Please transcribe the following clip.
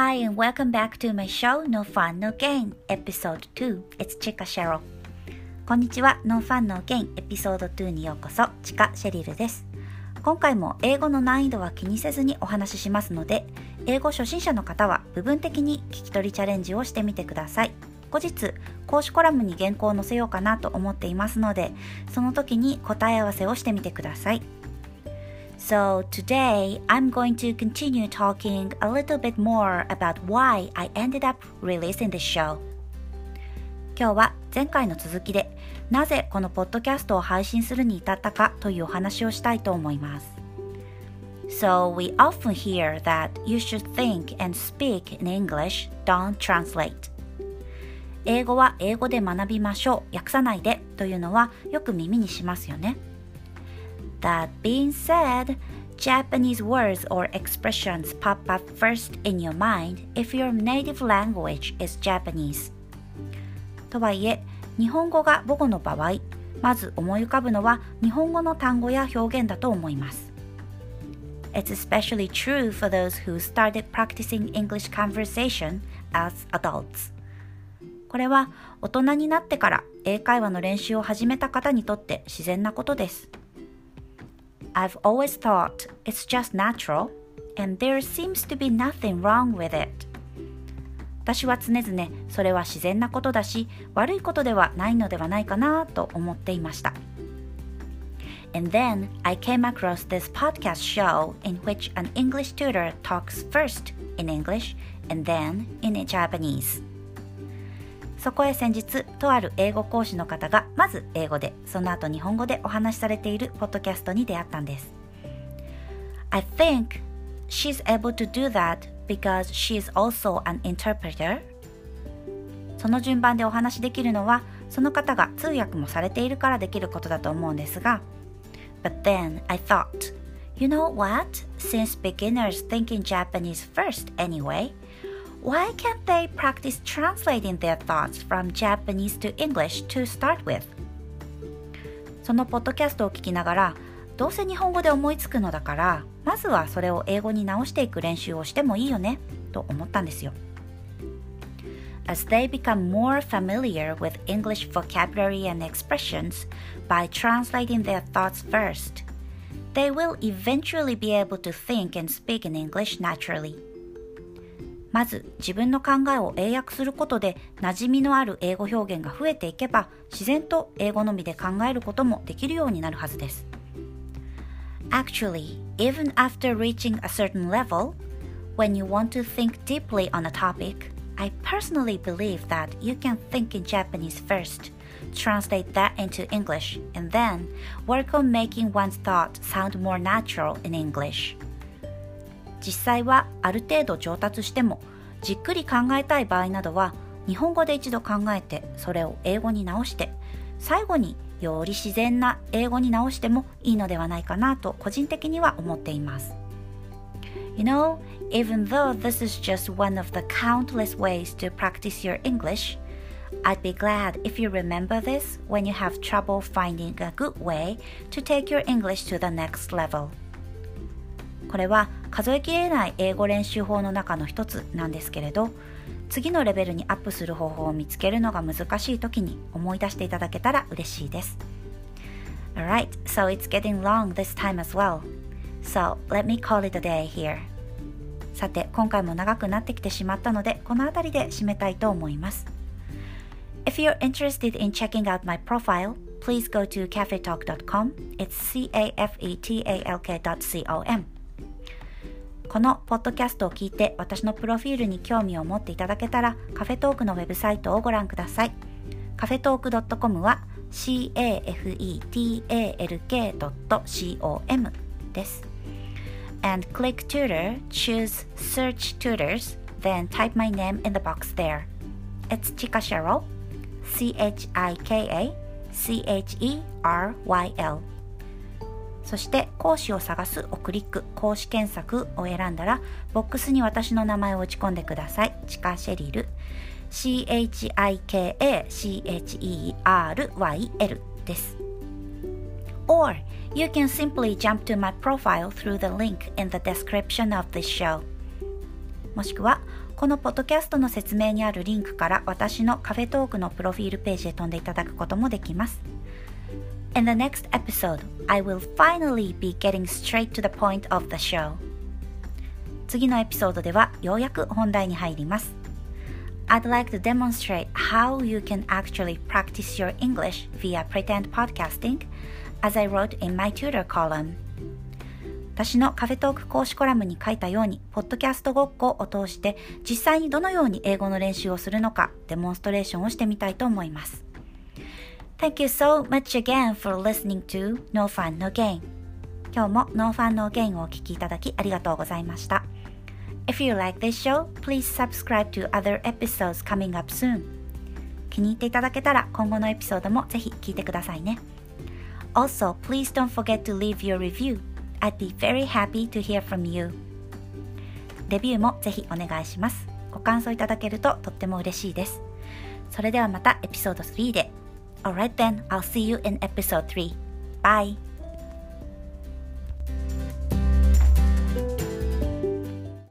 Hi and welcome back to my show No Fun No Gain Episode 2 It's Chika Cheryl. こんにちは。No Fun No Gain エピソード2にようこそチカシェリルです。今回も英語の難易度は気にせずにお話ししますので英語初心者の方は部分的に聞き取りチャレンジをしてみてください。後日講師コラムに原稿を載せようかなと思っていますのでその時に答え合わせをしてみてください。So today I'm going to continue talking a little bit more about why I ended up releasing this show. 今日は前回の続きでなぜこのポッドキャストを配信するに至ったかというお話をしたいと思います。So we often hear that you should think and speak in English, don't translate. 英語は英語で学びましょう、訳さないでというのはよく耳にしますよね。 That being said, Japanese words or expressions pop up first in your mind if your native language is Japanese. とはいえ、日本語が母語の場合、まず思い浮かぶのは日本語の単語や表現だと思います。It's especially true for those who started practicing English conversation as adults. これは大人になってから英会話の練習を始めた方にとって自然なことです。I've always thought it's just natural and there seems to be nothing wrong with it. 私は常々それは自然なことだし悪いことではないのではないかなと思っていました。And then I came across this podcast show in which an English tutor talks first in English and then in Japanese. そこへ先日とある英語講師の方がまず英語でその後日本語でお話しされているポッドキャストに出会ったんです I think she's able to do that because she's also an interpreter その順番でお話しできるのはその方が通訳もされているからできることだと思うんですが But then I thought You know what? Since beginners think in Japanese first anyway, why can't they practice translating their thoughts from Japanese to English to start with? そのポッドキャストを聞きながら、どうせ日本語で思いつくのだから、まずはそれを英語に直していく練習をしてもいいよね、と思ったんですよ。As they become more familiar with English vocabulary and expressions by translating their thoughts first, they will eventually be able to think and speak in English naturally. まず自分の考えを英訳することで馴染みのある英語表現が増えていけば自然と英語のみで考えることもできるようになるはずです。Actually, even after reaching a certain level, when you want to think deeply on a topic, I personally believe that you can think in Japanese first, translate that into English, and then work on making one's thought sound more natural in English. 実際はある程度上達してもじっくり考えたい場合などは日本語で一度考えてそれを英語に直して最後により自然な英語に直してもいいのではないかなと個人的には思っています。You know, even though this is just one of the countless ways to practice your English, I'd be glad if you remember this when you have trouble finding a good way to take your English to the next level. これは数えきれない英語練習法の中の一つなんですけれど次のレベルにアップする方法を見つけるのが難しい時に思い出していただけたら嬉しいです Alright, so it's getting long this time as well So let me call it a day here さて今回も長くなってきてしまったのでこの辺りで締めたいと思います If you're interested in checking out my profile please go to cafetalk.com It's c-a-f-e-t-a-l-k.com このポッドキャストを聞いて私のプロフィールに興味を持っていただけたらカフェトークのウェブサイトをご覧くださいカフェトーク .com は cafetalk.com です and click tutor choose search tutors then type my name in the box there it's Chika Cheryl C-H-I-K-A C-H-E-R-Y-L そして講師を探すをクリック講師検索を選んだらボックスに私の名前を打ち込んでください。チカシェリル。CHIKACHERYL です。Or you can simply jump to my profile through the link in the description of this show. もしくはこのポッドキャストの説明にあるリンクから私のカフェトークのプロフィールページへ飛んでいただくこともできます。In the next episode, I will finally be getting straight to the point of the show. 次のエピソードではようやく本題に入ります。I'd like to demonstrate how you can actually practice your English via pretend podcasting, as I wrote in my tutor column. 私のカフェトーク講師コラムに書いたように、ポッドキャストごっこを通して実際にどのように英語の練習をするのかデモンストレーションをしてみたいと思います。Thank you so much again for listening to No Fun No Gain 今日も No Fun No Gain をお聞きいただきありがとうございました。If you like this show, please subscribe to other episodes coming up soon. 気に入っていただけたら今後のエピソードもぜひ聞いてくださいね。Also, please don't forget to leave your review I'd be very happy to hear from you. レビューもぜひお願いします。ご感想いただけるととっても嬉しいです。それではまたエピソード3で。Alright then, I'll see you in episode 3. Bye!